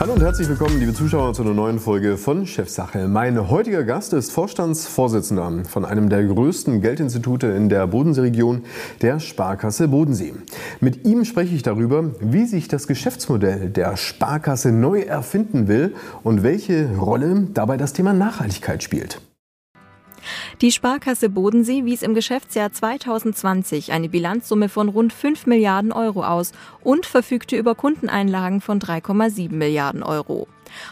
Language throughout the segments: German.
Hallo und herzlich willkommen, liebe Zuschauer, zu einer neuen Folge von Chefsache. Mein heutiger Gast ist Vorstandsvorsitzender von einem der größten Geldinstitute in der Bodenseeregion, der Sparkasse Bodensee. Mit ihm spreche ich darüber, wie sich das Geschäftsmodell der Sparkasse neu erfinden will und welche Rolle dabei das Thema Nachhaltigkeit spielt. Die Sparkasse Bodensee wies im Geschäftsjahr 2020 eine Bilanzsumme von rund 5 Milliarden Euro aus und verfügte über Kundeneinlagen von 3,7 Milliarden Euro.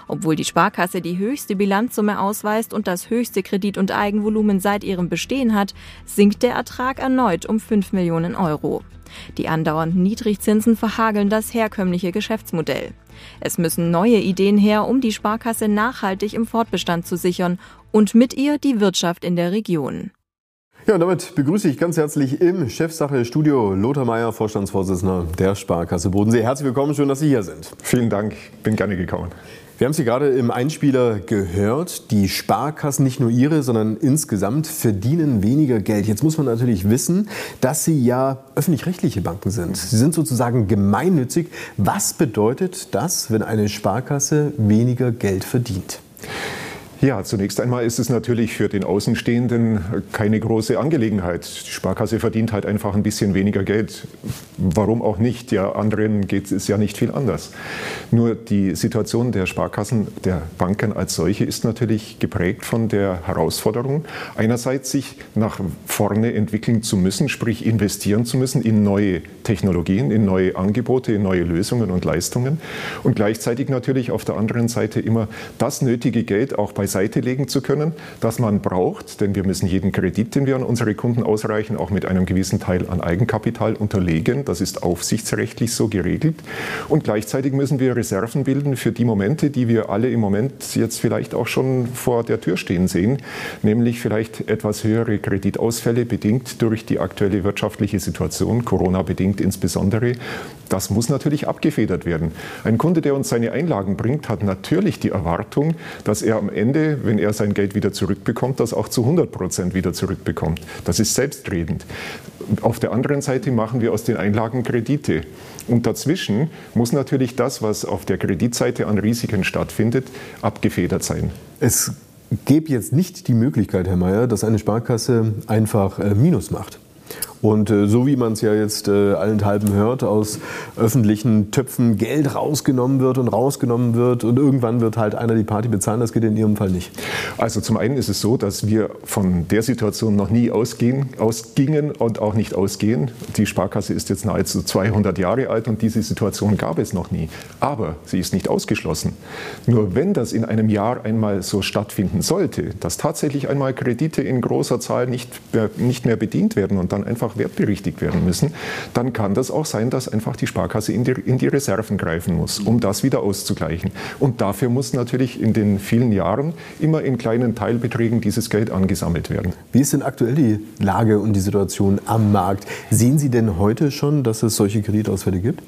Obwohl die Sparkasse die höchste Bilanzsumme ausweist und das höchste Kredit- und Eigenvolumen seit ihrem Bestehen hat, sinkt der Ertrag erneut um 5 Millionen Euro. Die andauernden Niedrigzinsen verhageln das herkömmliche Geschäftsmodell. Es müssen neue Ideen her, um die Sparkasse nachhaltig im Fortbestand zu sichern und mit ihr die Wirtschaft in der Region. Ja, und damit begrüße ich ganz herzlich im Chefsache-Studio Lothar Mayer, Vorstandsvorsitzender der Sparkasse Bodensee. Herzlich willkommen, schön, dass Sie hier sind. Vielen Dank, bin gerne gekommen. Wir haben Sie gerade im Einspieler gehört. Die Sparkassen, nicht nur Ihre, sondern insgesamt verdienen weniger Geld. Jetzt muss man natürlich wissen, dass Sie ja öffentlich-rechtliche Banken sind. Sie sind sozusagen gemeinnützig. Was bedeutet das, wenn eine Sparkasse weniger Geld verdient? Ja, zunächst einmal ist es natürlich für den Außenstehenden keine große Angelegenheit. Die Sparkasse verdient halt einfach ein bisschen weniger Geld. Warum auch nicht? Ja, anderen geht es ja nicht viel anders. Nur die Situation der Sparkassen, der Banken als solche ist natürlich geprägt von der Herausforderung, einerseits sich nach vorne entwickeln zu müssen, sprich investieren zu müssen in neue Technologien, in neue Angebote, in neue Lösungen und Leistungen und gleichzeitig natürlich auf der anderen Seite immer das nötige Geld auch bei beiseite legen zu können, das man braucht, denn wir müssen jeden Kredit, den wir an unsere Kunden ausreichen, auch mit einem gewissen Teil an Eigenkapital unterlegen. Das ist aufsichtsrechtlich so geregelt. Und gleichzeitig müssen wir Reserven bilden für die Momente, die wir alle im Moment jetzt vielleicht auch schon vor der Tür stehen sehen, nämlich vielleicht etwas höhere Kreditausfälle bedingt durch die aktuelle wirtschaftliche Situation, Corona bedingt insbesondere. Das muss natürlich abgefedert werden. Ein Kunde, der uns seine Einlagen bringt, hat natürlich die Erwartung, dass er am Ende Ende, wenn er sein Geld wieder zurückbekommt, das auch zu 100 Prozent wieder zurückbekommt. Das ist selbstredend. Auf der anderen Seite machen wir aus den Einlagen Kredite. Und dazwischen muss natürlich das, was auf der Kreditseite an Risiken stattfindet, abgefedert sein. Es gäbe jetzt nicht die Möglichkeit, Herr Mayer, dass eine Sparkasse einfach äh, Minus macht. Und äh, so wie man es ja jetzt äh, allenthalben hört, aus öffentlichen Töpfen Geld rausgenommen wird und rausgenommen wird und irgendwann wird halt einer die Party bezahlen, das geht in Ihrem Fall nicht. Also zum einen ist es so, dass wir von der Situation noch nie ausgehen, ausgingen und auch nicht ausgehen. Die Sparkasse ist jetzt nahezu 200 Jahre alt und diese Situation gab es noch nie. Aber sie ist nicht ausgeschlossen. Nur wenn das in einem Jahr einmal so stattfinden sollte, dass tatsächlich einmal Kredite in großer Zahl nicht nicht mehr bedient werden und dann einfach einfach wertberichtigt werden müssen, dann kann das auch sein, dass einfach die Sparkasse in die, in die Reserven greifen muss, um das wieder auszugleichen. Und dafür muss natürlich in den vielen Jahren immer in kleinen Teilbeträgen dieses Geld angesammelt werden. Wie ist denn aktuell die Lage und die Situation am Markt? Sehen Sie denn heute schon, dass es solche Kreditausfälle gibt?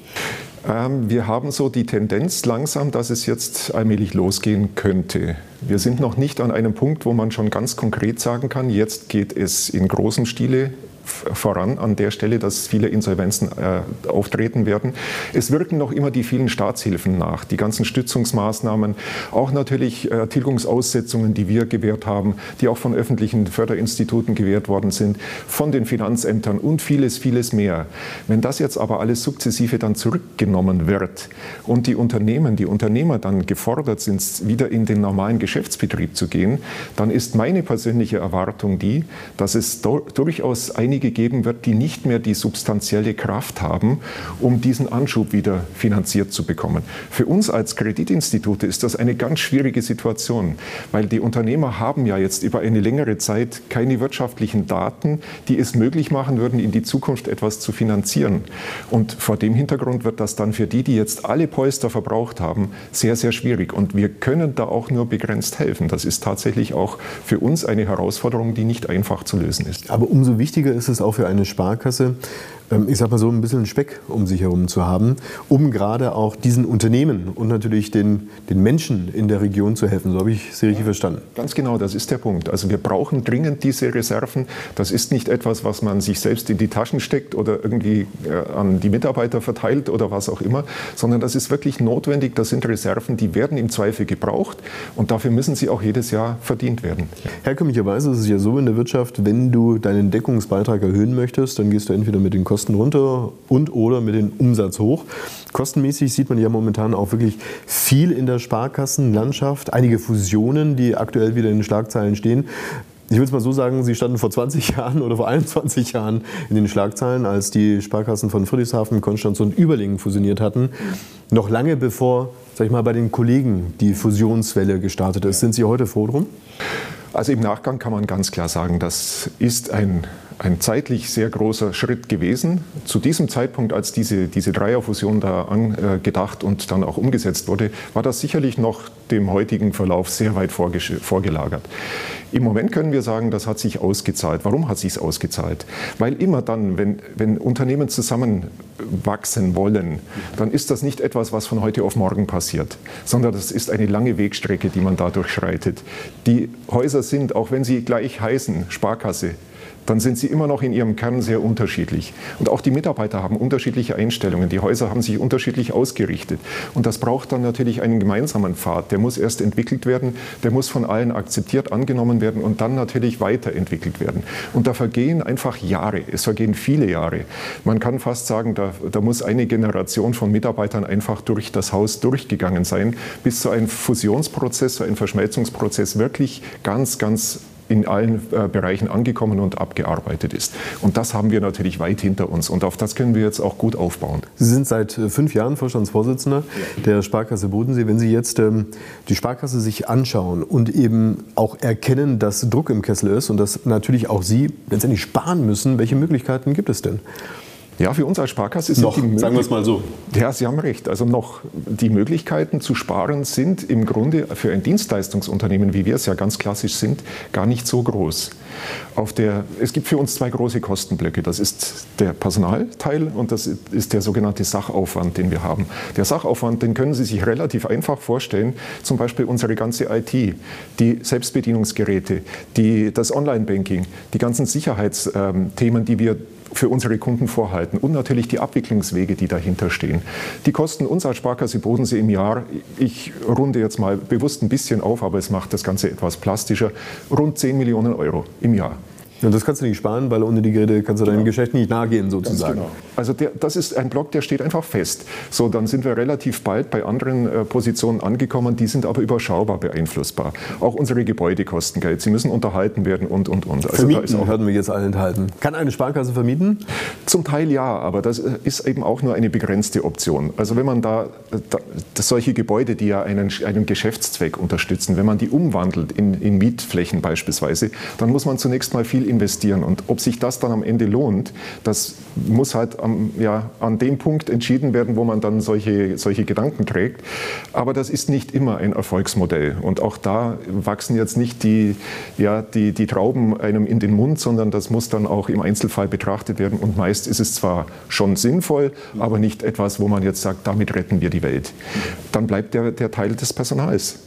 Ähm, wir haben so die Tendenz langsam, dass es jetzt allmählich losgehen könnte. Wir sind noch nicht an einem Punkt, wo man schon ganz konkret sagen kann, jetzt geht es in großem Stile voran an der Stelle, dass viele Insolvenzen äh, auftreten werden. Es wirken noch immer die vielen Staatshilfen nach, die ganzen Stützungsmaßnahmen, auch natürlich äh, Tilgungsaussetzungen, die wir gewährt haben, die auch von öffentlichen Förderinstituten gewährt worden sind, von den Finanzämtern und vieles, vieles mehr. Wenn das jetzt aber alles sukzessive dann zurückgenommen wird und die Unternehmen, die Unternehmer dann gefordert sind, wieder in den normalen Geschäftsbetrieb zu gehen, dann ist meine persönliche Erwartung die, dass es durchaus einige einige geben wird, die nicht mehr die substanzielle Kraft haben, um diesen Anschub wieder finanziert zu bekommen. Für uns als Kreditinstitute ist das eine ganz schwierige Situation, weil die Unternehmer haben ja jetzt über eine längere Zeit keine wirtschaftlichen Daten, die es möglich machen würden, in die Zukunft etwas zu finanzieren. Und vor dem Hintergrund wird das dann für die, die jetzt alle Polster verbraucht haben, sehr, sehr schwierig. Und wir können da auch nur begrenzt helfen. Das ist tatsächlich auch für uns eine Herausforderung, die nicht einfach zu lösen ist. Aber umso wichtiger ist es auch für eine Sparkasse, ich sag mal so, ein bisschen Speck um sich herum zu haben, um gerade auch diesen Unternehmen und natürlich den, den Menschen in der Region zu helfen. So habe ich Sie richtig ja, verstanden. Ganz genau, das ist der Punkt. Also wir brauchen dringend diese Reserven. Das ist nicht etwas, was man sich selbst in die Taschen steckt oder irgendwie äh, an die Mitarbeiter verteilt oder was auch immer, sondern das ist wirklich notwendig. Das sind Reserven, die werden im Zweifel gebraucht und dafür müssen sie auch jedes Jahr verdient werden. Herkömmlicherweise ist es ja so in der Wirtschaft, wenn du deinen Deckungsbeitrag erhöhen möchtest, dann gehst du entweder mit den Kosten runter und oder mit dem Umsatz hoch. Kostenmäßig sieht man ja momentan auch wirklich viel in der Sparkassenlandschaft. Einige Fusionen, die aktuell wieder in den Schlagzeilen stehen. Ich will es mal so sagen, sie standen vor 20 Jahren oder vor 21 Jahren in den Schlagzeilen, als die Sparkassen von Friedrichshafen, Konstanz und Überlingen fusioniert hatten. Noch lange bevor, sag ich mal, bei den Kollegen die Fusionswelle gestartet ist. Sind Sie heute froh drum? Also im Nachgang kann man ganz klar sagen, das ist ein ein zeitlich sehr großer Schritt gewesen. Zu diesem Zeitpunkt, als diese, diese Dreierfusion da angedacht und dann auch umgesetzt wurde, war das sicherlich noch dem heutigen Verlauf sehr weit vorgelagert. Im Moment können wir sagen, das hat sich ausgezahlt. Warum hat sich ausgezahlt? Weil immer dann, wenn, wenn Unternehmen zusammenwachsen wollen, dann ist das nicht etwas, was von heute auf morgen passiert, sondern das ist eine lange Wegstrecke, die man da durchschreitet. Die Häuser sind, auch wenn sie gleich heißen, Sparkasse, dann sind sie immer noch in ihrem Kern sehr unterschiedlich. Und auch die Mitarbeiter haben unterschiedliche Einstellungen. Die Häuser haben sich unterschiedlich ausgerichtet. Und das braucht dann natürlich einen gemeinsamen Pfad. Der muss erst entwickelt werden, der muss von allen akzeptiert, angenommen werden und dann natürlich weiterentwickelt werden. Und da vergehen einfach Jahre. Es vergehen viele Jahre. Man kann fast sagen, da, da muss eine Generation von Mitarbeitern einfach durch das Haus durchgegangen sein, bis so ein Fusionsprozess, so ein Verschmelzungsprozess wirklich ganz, ganz in allen äh, Bereichen angekommen und abgearbeitet ist. Und das haben wir natürlich weit hinter uns und auf das können wir jetzt auch gut aufbauen. Sie sind seit äh, fünf Jahren Vorstandsvorsitzender der Sparkasse Bodensee. Wenn Sie jetzt ähm, die Sparkasse sich anschauen und eben auch erkennen, dass Druck im Kessel ist und dass natürlich auch Sie letztendlich sparen müssen, welche Möglichkeiten gibt es denn? Ja, für uns als Sparkasse sind noch, die sagen wir es mal so. Ja, Sie haben recht. Also noch die Möglichkeiten zu sparen sind im Grunde für ein Dienstleistungsunternehmen, wie wir es ja ganz klassisch sind, gar nicht so groß. Auf der, es gibt für uns zwei große Kostenblöcke. Das ist der Personalteil und das ist der sogenannte Sachaufwand, den wir haben. Der Sachaufwand, den können Sie sich relativ einfach vorstellen. Zum Beispiel unsere ganze IT, die Selbstbedienungsgeräte, die, das Online-Banking, die ganzen Sicherheitsthemen, die wir für unsere Kunden vorhalten und natürlich die Abwicklungswege, die dahinter stehen. Die kosten uns als Sparkasse Bodensee im Jahr, ich runde jetzt mal bewusst ein bisschen auf, aber es macht das Ganze etwas plastischer, rund 10 Millionen Euro im Jahr. Und das kannst du nicht sparen, weil ohne die Geräte kannst du deinem genau. Geschäft nicht nachgehen sozusagen. Genau. Also der, das ist ein Block, der steht einfach fest. So, dann sind wir relativ bald bei anderen äh, Positionen angekommen, die sind aber überschaubar beeinflussbar. Auch unsere Gebäude kosten Geld, sie müssen unterhalten werden und, und, und. Also vermieten auch, hören wir jetzt alle enthalten. Kann eine Sparkasse vermieten? Zum Teil ja, aber das äh, ist eben auch nur eine begrenzte Option. Also wenn man da, da solche Gebäude, die ja einen, einen Geschäftszweck unterstützen, wenn man die umwandelt in, in Mietflächen beispielsweise, dann muss man zunächst mal viel investieren. Und ob sich das dann am Ende lohnt, das muss halt am, ja, an dem Punkt entschieden werden, wo man dann solche, solche Gedanken trägt. Aber das ist nicht immer ein Erfolgsmodell. Und auch da wachsen jetzt nicht die, ja, die, die Trauben einem in den Mund, sondern das muss dann auch im Einzelfall betrachtet werden. Und meist ist es zwar schon sinnvoll, aber nicht etwas, wo man jetzt sagt, damit retten wir die Welt. Dann bleibt der, der Teil des Personals.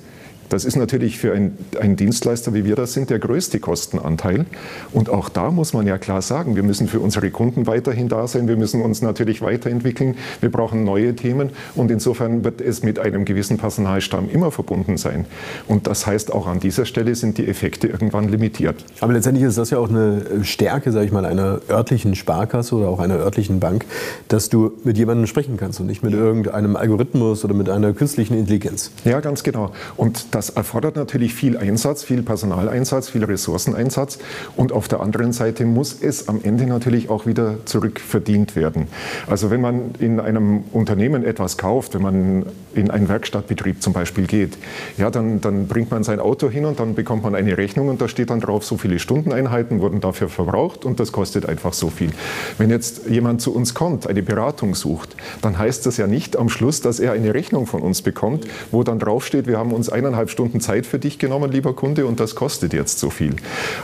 Das ist natürlich für einen Dienstleister, wie wir das sind, der größte Kostenanteil. Und auch da muss man ja klar sagen, wir müssen für unsere Kunden weiterhin da sein. Wir müssen uns natürlich weiterentwickeln. Wir brauchen neue Themen. Und insofern wird es mit einem gewissen Personalstamm immer verbunden sein. Und das heißt, auch an dieser Stelle sind die Effekte irgendwann limitiert. Aber letztendlich ist das ja auch eine Stärke, sage ich mal, einer örtlichen Sparkasse oder auch einer örtlichen Bank, dass du mit jemandem sprechen kannst und nicht mit irgendeinem Algorithmus oder mit einer künstlichen Intelligenz. Ja, ganz genau. Und das erfordert natürlich viel Einsatz, viel Personaleinsatz, viel Ressourceneinsatz. Und auf der anderen Seite muss es am Ende natürlich auch wieder zurückverdient werden. Also wenn man in einem Unternehmen etwas kauft, wenn man in einen Werkstattbetrieb zum Beispiel geht, ja, dann, dann bringt man sein Auto hin und dann bekommt man eine Rechnung und da steht dann drauf, so viele Stundeneinheiten wurden dafür verbraucht und das kostet einfach so viel. Wenn jetzt jemand zu uns kommt, eine Beratung sucht, dann heißt das ja nicht am Schluss, dass er eine Rechnung von uns bekommt, wo dann draufsteht, wir haben uns eineinhalb Stunden Zeit für dich genommen, lieber Kunde, und das kostet jetzt so viel.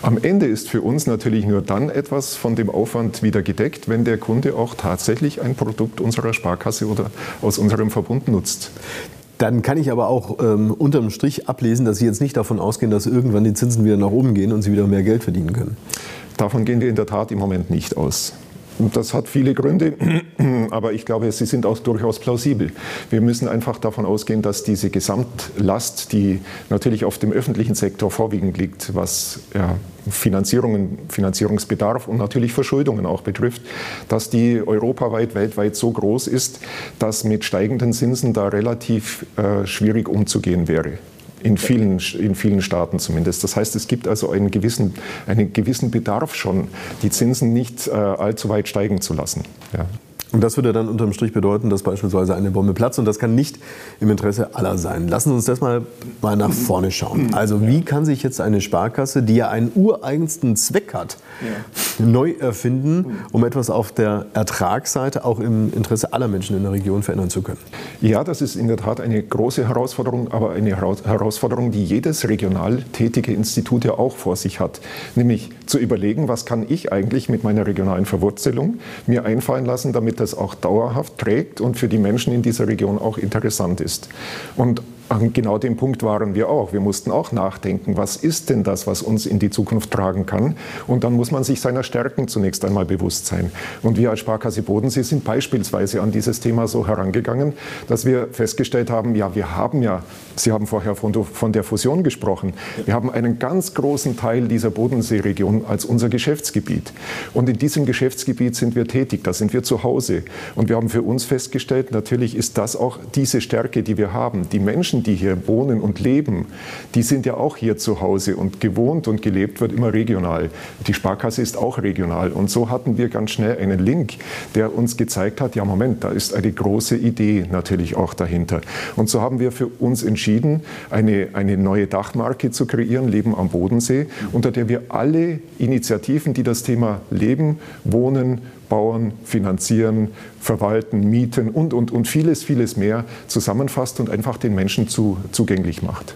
Am Ende ist für uns natürlich nur dann etwas von dem Aufwand wieder gedeckt, wenn der Kunde auch tatsächlich ein Produkt unserer Sparkasse oder aus unserem Verbund nutzt. Dann kann ich aber auch ähm, unterm Strich ablesen, dass Sie jetzt nicht davon ausgehen, dass irgendwann die Zinsen wieder nach oben gehen und Sie wieder mehr Geld verdienen können. Davon gehen wir in der Tat im Moment nicht aus. Das hat viele Gründe, aber ich glaube, sie sind auch durchaus plausibel. Wir müssen einfach davon ausgehen, dass diese Gesamtlast, die natürlich auf dem öffentlichen Sektor vorwiegend liegt, was ja, Finanzierungen, Finanzierungsbedarf und natürlich Verschuldungen auch betrifft, dass die europaweit, weltweit so groß ist, dass mit steigenden Zinsen da relativ äh, schwierig umzugehen wäre. In vielen, in vielen Staaten zumindest. Das heißt, es gibt also einen gewissen, einen gewissen Bedarf schon, die Zinsen nicht äh, allzu weit steigen zu lassen. Ja. Und das würde dann unterm Strich bedeuten, dass beispielsweise eine Bombe platzt. Und das kann nicht im Interesse aller sein. Lassen Sie uns das mal, mal nach vorne schauen. Also wie kann sich jetzt eine Sparkasse, die ja einen ureigensten Zweck hat, ja. neu erfinden, um etwas auf der Ertragsseite auch im Interesse aller Menschen in der Region verändern zu können? Ja, das ist in der Tat eine große Herausforderung, aber eine Herausforderung, die jedes regional tätige Institut ja auch vor sich hat. Nämlich zu überlegen, was kann ich eigentlich mit meiner regionalen Verwurzelung mir einfallen lassen, damit das auch dauerhaft trägt und für die Menschen in dieser Region auch interessant ist. Und an genau dem Punkt waren wir auch. Wir mussten auch nachdenken, was ist denn das, was uns in die Zukunft tragen kann? Und dann muss man sich seiner Stärken zunächst einmal bewusst sein. Und wir als Sparkasse Bodensee sind beispielsweise an dieses Thema so herangegangen, dass wir festgestellt haben, ja, wir haben ja, Sie haben vorher von, der Fusion gesprochen, wir haben einen ganz großen Teil dieser Bodenseeregion als unser Geschäftsgebiet. Und in diesem Geschäftsgebiet sind wir tätig, da sind wir zu Hause. Und wir haben für uns festgestellt, natürlich ist das auch diese Stärke, die wir haben. Die Menschen, Menschen, die hier wohnen und leben, die sind ja auch hier zu Hause und gewohnt und gelebt wird immer regional. Die Sparkasse ist auch regional. Und so hatten wir ganz schnell einen Link, der uns gezeigt hat, ja Moment, da ist eine große Idee natürlich auch dahinter. Und so haben wir für uns entschieden, eine, eine neue Dachmarke zu kreieren, Leben am Bodensee, unter der wir alle Initiativen, die das Thema Leben, Wohnen, bauen, finanzieren, verwalten, mieten und, und, und vieles, vieles mehr zusammenfasst und einfach den Menschen zu, zugänglich macht.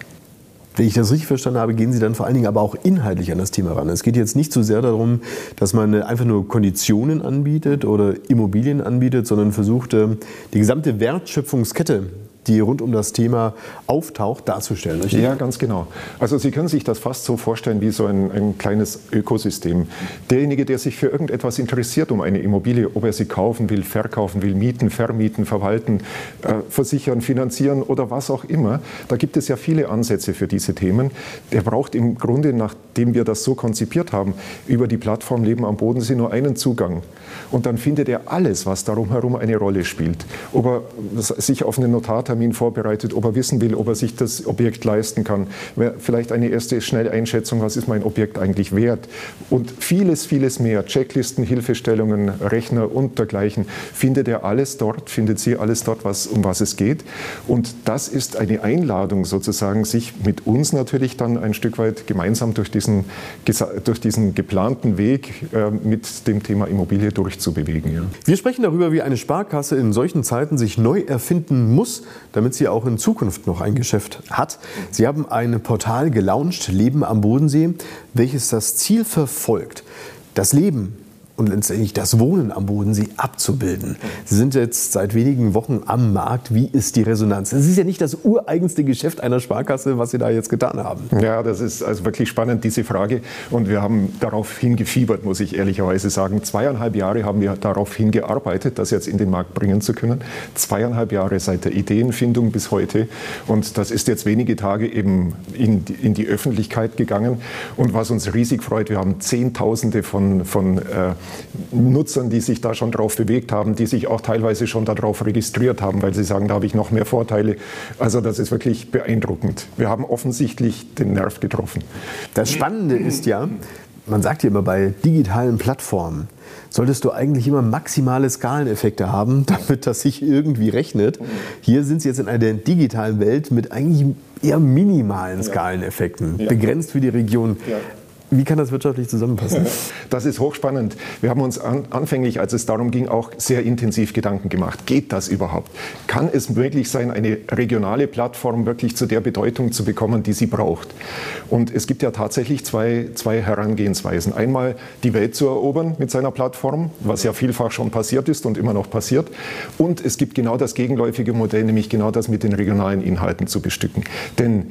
Wenn ich das richtig verstanden habe, gehen Sie dann vor allen Dingen aber auch inhaltlich an das Thema ran. Es geht jetzt nicht so sehr darum, dass man einfach nur Konditionen anbietet oder Immobilien anbietet, sondern versucht, ähm, die gesamte Wertschöpfungskette die rund um das Thema auftaucht, darzustellen. Richtig? Ja, ganz genau. Also Sie können sich das fast so vorstellen wie so ein, ein kleines Ökosystem. Derjenige, der sich für irgendetwas interessiert, um eine Immobilie, ob er sie kaufen will, verkaufen will, mieten, vermieten, verwalten, äh, versichern, finanzieren oder was auch immer, da gibt es ja viele Ansätze für diese Themen. Der braucht im Grunde, nachdem wir das so konzipiert haben, über die Plattform Leben am Bodensee nur einen Zugang. Und dann findet er alles, was darum herum eine Rolle spielt. Ob er sich auf einen Notartermin Termin vorbereitet, ob er wissen will, ob er sich das Objekt leisten kann. Vielleicht eine erste schnelle Einschätzung, was ist mein Objekt eigentlich wert. Und vieles, vieles mehr, Checklisten, Hilfestellungen, Rechner und dergleichen, findet er alles dort, findet sie alles dort, was, um was es geht. Und das ist eine Einladung sozusagen, sich mit uns natürlich dann ein Stück weit gemeinsam durch diesen, durch diesen geplanten Weg äh, mit dem Thema Immobilie durchzubewegen. Ja. Wir sprechen darüber, wie eine Sparkasse in solchen Zeiten sich neu erfinden muss, damit sie auch in Zukunft noch ein Geschäft hat. Sie haben ein Portal gelauncht, Leben am Bodensee, welches das Ziel verfolgt, das Leben und letztendlich das Wohnen am Bodensee abzubilden. Sie sind jetzt seit wenigen Wochen am Markt. Wie ist die Resonanz? Es ist ja nicht das ureigenste Geschäft einer Sparkasse, was Sie da jetzt getan haben. Ja, das ist also wirklich spannend, diese Frage. Und wir haben darauf hingefiebert, muss ich ehrlicherweise sagen. Zweieinhalb Jahre haben wir darauf hingearbeitet, das jetzt in den Markt bringen zu können. Zweieinhalb Jahre seit der Ideenfindung bis heute. Und das ist jetzt wenige Tage eben in die, in die Öffentlichkeit gegangen. Und was uns riesig freut, wir haben Zehntausende von, von äh, Nutzern, die sich da schon drauf bewegt haben, die sich auch teilweise schon darauf registriert haben, weil sie sagen, da habe ich noch mehr Vorteile. Also das ist wirklich beeindruckend. Wir haben offensichtlich den Nerv getroffen. Das Spannende ist ja, man sagt ja immer bei digitalen Plattformen, solltest du eigentlich immer maximale Skaleneffekte haben, damit das sich irgendwie rechnet. Hier sind sie jetzt in einer digitalen Welt mit eigentlich eher minimalen Skaleneffekten, begrenzt für die Region. Wie kann das wirtschaftlich zusammenpassen? Das ist hochspannend. Wir haben uns an, anfänglich, als es darum ging, auch sehr intensiv Gedanken gemacht. Geht das überhaupt? Kann es möglich sein, eine regionale Plattform wirklich zu der Bedeutung zu bekommen, die sie braucht? Und es gibt ja tatsächlich zwei, zwei Herangehensweisen. Einmal die Welt zu erobern mit seiner Plattform, was ja vielfach schon passiert ist und immer noch passiert. Und es gibt genau das gegenläufige Modell, nämlich genau das mit den regionalen Inhalten zu bestücken. Denn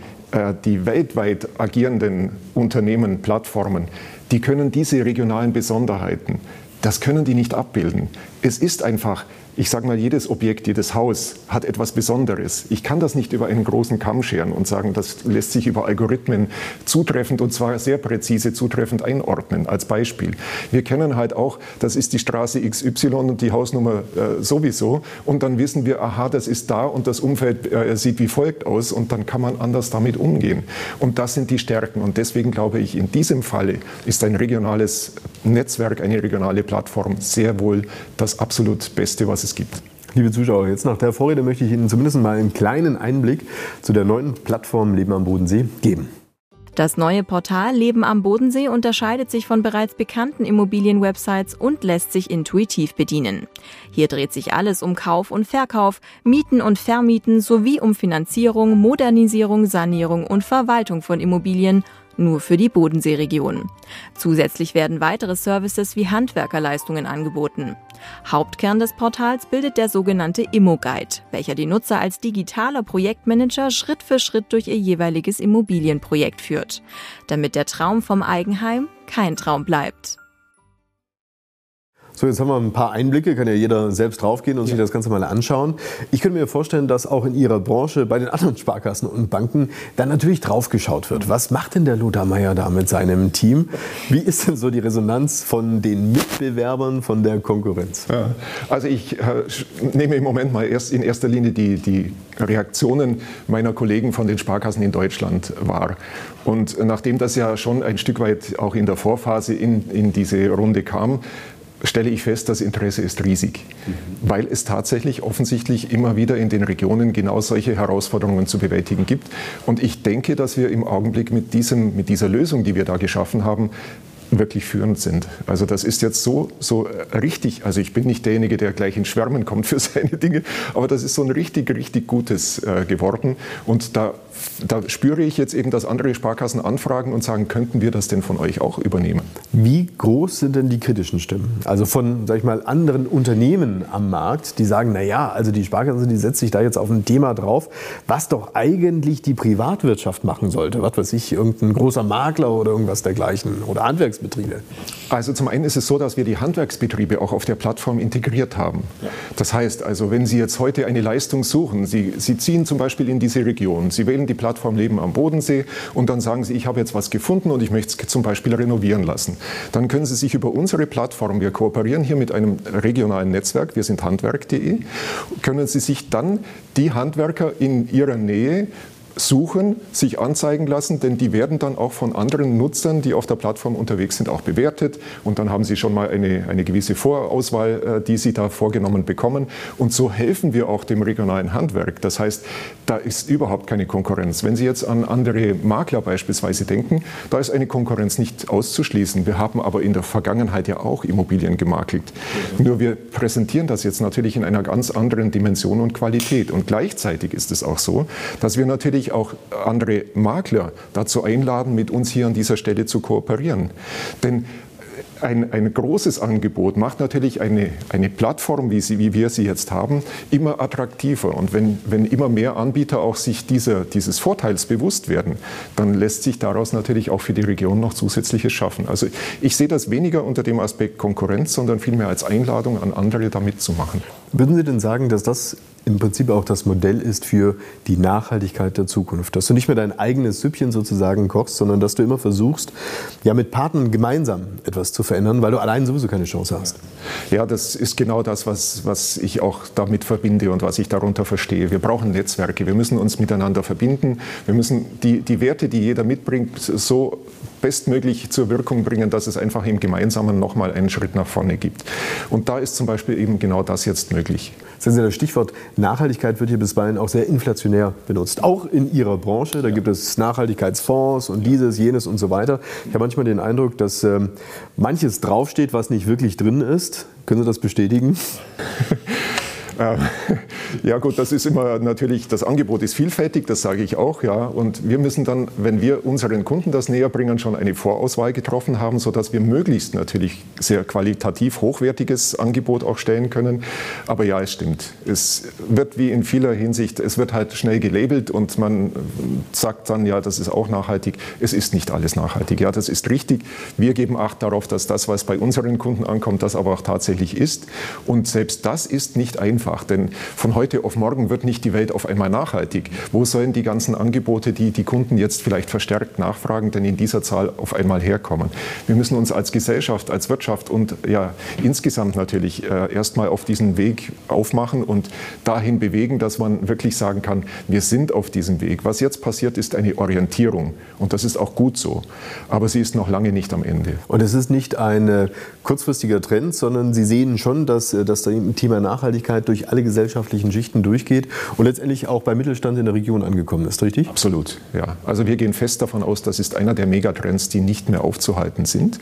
die weltweit agierenden Unternehmen, Plattformen, die können diese regionalen Besonderheiten, das können die nicht abbilden. Es ist einfach ich sage mal, jedes Objekt, jedes Haus hat etwas Besonderes. Ich kann das nicht über einen großen Kamm scheren und sagen, das lässt sich über Algorithmen zutreffend und zwar sehr präzise zutreffend einordnen. Als Beispiel. Wir kennen halt auch, das ist die Straße XY und die Hausnummer äh, sowieso und dann wissen wir, aha, das ist da und das Umfeld äh, sieht wie folgt aus und dann kann man anders damit umgehen. Und das sind die Stärken und deswegen glaube ich, in diesem Falle ist ein regionales Netzwerk, eine regionale Plattform sehr wohl das absolut Beste, was es gibt. Liebe Zuschauer, jetzt nach der Vorrede möchte ich Ihnen zumindest mal einen kleinen Einblick zu der neuen Plattform Leben am Bodensee geben. Das neue Portal Leben am Bodensee unterscheidet sich von bereits bekannten Immobilienwebsites und lässt sich intuitiv bedienen. Hier dreht sich alles um Kauf und Verkauf, Mieten und Vermieten sowie um Finanzierung, Modernisierung, Sanierung und Verwaltung von Immobilien nur für die Bodenseeregion. Zusätzlich werden weitere Services wie Handwerkerleistungen angeboten. Hauptkern des Portals bildet der sogenannte Immo-Guide, welcher die Nutzer als digitaler Projektmanager Schritt für Schritt durch ihr jeweiliges Immobilienprojekt führt, damit der Traum vom Eigenheim kein Traum bleibt. So, jetzt haben wir ein paar Einblicke, kann ja jeder selbst draufgehen und ja. sich das Ganze mal anschauen. Ich könnte mir vorstellen, dass auch in Ihrer Branche bei den anderen Sparkassen und Banken dann natürlich draufgeschaut wird. Was macht denn der Lothar Meier da mit seinem Team? Wie ist denn so die Resonanz von den Mitbewerbern, von der Konkurrenz? Ja, also ich äh, nehme im Moment mal erst in erster Linie die, die Reaktionen meiner Kollegen von den Sparkassen in Deutschland wahr. Und nachdem das ja schon ein Stück weit auch in der Vorphase in, in diese Runde kam, stelle ich fest, das Interesse ist riesig, mhm. weil es tatsächlich offensichtlich immer wieder in den Regionen genau solche Herausforderungen zu bewältigen gibt. Und ich denke, dass wir im Augenblick mit, diesem, mit dieser Lösung, die wir da geschaffen haben, wirklich führend sind. Also das ist jetzt so, so richtig, also ich bin nicht derjenige, der gleich in Schwärmen kommt für seine Dinge, aber das ist so ein richtig, richtig Gutes äh, geworden. Und da da spüre ich jetzt eben, dass andere Sparkassen anfragen und sagen, könnten wir das denn von euch auch übernehmen? Wie groß sind denn die kritischen Stimmen? Also von, sag ich mal, anderen Unternehmen am Markt, die sagen, na ja, also die Sparkasse, die setzt sich da jetzt auf ein Thema drauf, was doch eigentlich die Privatwirtschaft machen sollte. Was weiß ich, irgendein großer Makler oder irgendwas dergleichen oder Handwerksbetriebe. Also zum einen ist es so, dass wir die Handwerksbetriebe auch auf der Plattform integriert haben. Ja. Das heißt also, wenn Sie jetzt heute eine Leistung suchen, Sie, Sie ziehen zum Beispiel in diese Region, Sie wählen die Plattform Leben am Bodensee und dann sagen Sie, ich habe jetzt was gefunden und ich möchte es zum Beispiel renovieren lassen. Dann können Sie sich über unsere Plattform, wir kooperieren hier mit einem regionalen Netzwerk, wir sind handwerk.de, können Sie sich dann die Handwerker in Ihrer Nähe suchen, sich anzeigen lassen, denn die werden dann auch von anderen Nutzern, die auf der Plattform unterwegs sind, auch bewertet. Und dann haben sie schon mal eine, eine gewisse Vorauswahl, äh, die sie da vorgenommen bekommen. Und so helfen wir auch dem regionalen Handwerk. Das heißt, da ist überhaupt keine Konkurrenz. Wenn Sie jetzt an andere Makler beispielsweise denken, da ist eine Konkurrenz nicht auszuschließen. Wir haben aber in der Vergangenheit ja auch Immobilien gemakelt. Nur wir präsentieren das jetzt natürlich in einer ganz anderen Dimension und Qualität. Und gleichzeitig ist es auch so, dass wir natürlich natürlich auch andere Makler dazu einladen, mit uns hier an dieser Stelle zu kooperieren. Denn ein, ein, großes Angebot macht natürlich eine, eine Plattform, wie, sie, wie wir sie jetzt haben, immer attraktiver. Und wenn, wenn immer mehr Anbieter auch sich dieser, dieses Vorteils bewusst werden, dann lässt sich daraus natürlich auch für die Region noch Zusätzliches schaffen. Also ich sehe das weniger unter dem Aspekt Konkurrenz, sondern vielmehr als Einladung an andere, da mitzumachen. Würden Sie denn sagen, dass das im Prinzip auch das Modell ist für die Nachhaltigkeit der Zukunft. Dass du nicht mehr dein eigenes Süppchen sozusagen kochst, sondern dass du immer versuchst, ja mit Partnern gemeinsam etwas zu verändern, weil du allein sowieso keine Chance hast. Ja, das ist genau das, was, was ich auch damit verbinde und was ich darunter verstehe. Wir brauchen Netzwerke, wir müssen uns miteinander verbinden, wir müssen die, die Werte, die jeder mitbringt, so bestmöglich zur Wirkung bringen, dass es einfach im Gemeinsamen nochmal einen Schritt nach vorne gibt. Und da ist zum Beispiel eben genau das jetzt möglich. Sehen Sie, das Stichwort Nachhaltigkeit wird hier bisweilen auch sehr inflationär benutzt. Auch in Ihrer Branche, da gibt es Nachhaltigkeitsfonds und dieses, jenes und so weiter. Ich habe manchmal den Eindruck, dass ähm, manches draufsteht, was nicht wirklich drin ist. Können Sie das bestätigen? Ja gut, das ist immer natürlich, das Angebot ist vielfältig, das sage ich auch, ja. Und wir müssen dann, wenn wir unseren Kunden das näher bringen, schon eine Vorauswahl getroffen haben, sodass wir möglichst natürlich sehr qualitativ hochwertiges Angebot auch stellen können. Aber ja, es stimmt. Es wird wie in vieler Hinsicht, es wird halt schnell gelabelt und man sagt dann, ja, das ist auch nachhaltig. Es ist nicht alles nachhaltig. Ja, das ist richtig. Wir geben Acht darauf, dass das, was bei unseren Kunden ankommt, das aber auch tatsächlich ist. Und selbst das ist nicht einfach, denn von heute auf morgen wird nicht die Welt auf einmal nachhaltig. Wo sollen die ganzen Angebote, die die Kunden jetzt vielleicht verstärkt nachfragen, denn in dieser Zahl auf einmal herkommen? Wir müssen uns als Gesellschaft, als Wirtschaft und ja insgesamt natürlich äh, erstmal auf diesen Weg aufmachen und dahin bewegen, dass man wirklich sagen kann, wir sind auf diesem Weg. Was jetzt passiert, ist eine Orientierung und das ist auch gut so. Aber sie ist noch lange nicht am Ende. Und es ist nicht ein äh, kurzfristiger Trend, sondern Sie sehen schon, dass, äh, das Thema Nachhaltigkeit durch alle gesellschaftlichen Schichten durchgeht und letztendlich auch beim Mittelstand in der Region angekommen ist, richtig? Absolut, ja. Also wir gehen fest davon aus, das ist einer der Megatrends, die nicht mehr aufzuhalten sind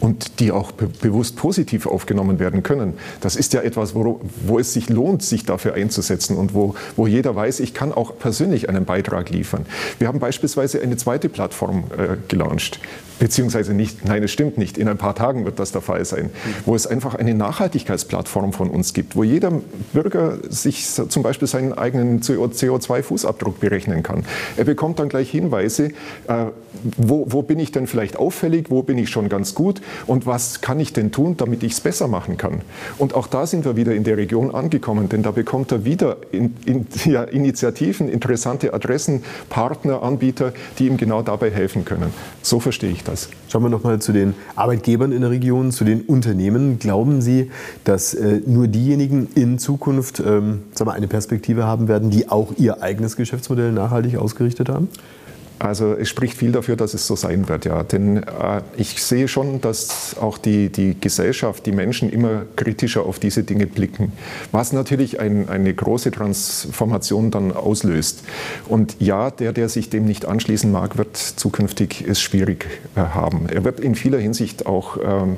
und die auch be bewusst positiv aufgenommen werden können. Das ist ja etwas, wo, wo es sich lohnt, sich dafür einzusetzen und wo, wo jeder weiß, ich kann auch persönlich einen Beitrag liefern. Wir haben beispielsweise eine zweite Plattform äh, gelauncht, beziehungsweise nicht, nein, es stimmt nicht, in ein paar Tagen wird das der Fall sein, wo es einfach eine Nachhaltigkeitsplattform von uns gibt, wo jeder Bürger sich zum Beispiel seinen eigenen CO2-Fußabdruck berechnen kann. Er bekommt dann gleich Hinweise, äh, wo, wo bin ich denn vielleicht auffällig, wo bin ich schon ganz gut und was kann ich denn tun, damit ich es besser machen kann. Und auch da sind wir wieder in der Region angekommen, denn da bekommt er wieder in, in, ja, Initiativen, interessante Adressen, Partner, Anbieter, die ihm genau dabei helfen können. So verstehe ich das. Schauen wir noch mal zu den Arbeitgebern in der Region, zu den Unternehmen. Glauben Sie, dass äh, nur diejenigen in Zukunft ähm, sagen wir, eine Perspektive haben werden, die auch ihr eigenes Geschäftsmodell nachhaltig ausgerichtet haben? Also es spricht viel dafür, dass es so sein wird, ja. Denn äh, ich sehe schon, dass auch die, die Gesellschaft, die Menschen immer kritischer auf diese Dinge blicken, was natürlich ein, eine große Transformation dann auslöst. Und ja, der, der sich dem nicht anschließen mag, wird zukünftig es schwierig äh, haben. Er wird in vieler Hinsicht auch ähm,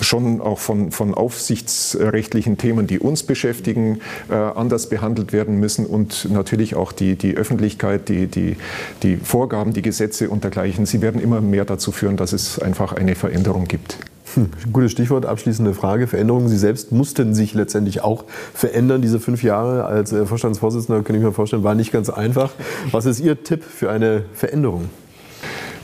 schon auch von, von aufsichtsrechtlichen Themen, die uns beschäftigen, äh, anders behandelt werden müssen und natürlich auch die, die Öffentlichkeit, die, die, die Vorgaben, die Gesetze und dergleichen, sie werden immer mehr dazu führen, dass es einfach eine Veränderung gibt. Hm, gutes Stichwort, abschließende Frage. Veränderungen. Sie selbst mussten sich letztendlich auch verändern. Diese fünf Jahre als äh, Vorstandsvorsitzender, kann ich mir vorstellen, war nicht ganz einfach. Was ist Ihr Tipp für eine Veränderung?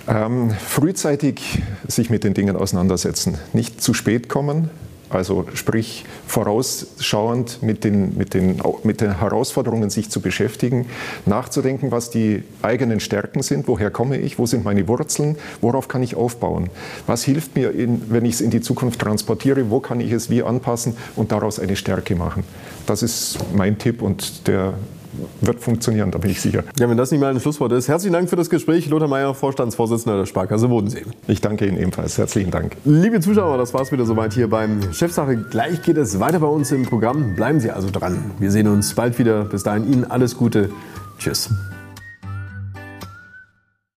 Ähm, frühzeitig sich mit den Dingen auseinandersetzen, nicht zu spät kommen, also sprich vorausschauend mit den, mit, den, mit den Herausforderungen sich zu beschäftigen, nachzudenken, was die eigenen Stärken sind, woher komme ich, wo sind meine Wurzeln, worauf kann ich aufbauen, was hilft mir, in, wenn ich es in die Zukunft transportiere, wo kann ich es wie anpassen und daraus eine Stärke machen. Das ist mein Tipp und der wird funktionieren, da bin ich sicher. Ja, wenn das nicht mal ein Schlusswort ist. Herzlichen Dank für das Gespräch. Lothar Mayer, Vorstandsvorsitzender der Sparkasse Bodensee. Ich danke Ihnen ebenfalls. Herzlichen Dank. Liebe Zuschauer, das war es wieder soweit hier beim Chefsache. Gleich geht es weiter bei uns im Programm. Bleiben Sie also dran. Wir sehen uns bald wieder. Bis dahin Ihnen alles Gute. Tschüss.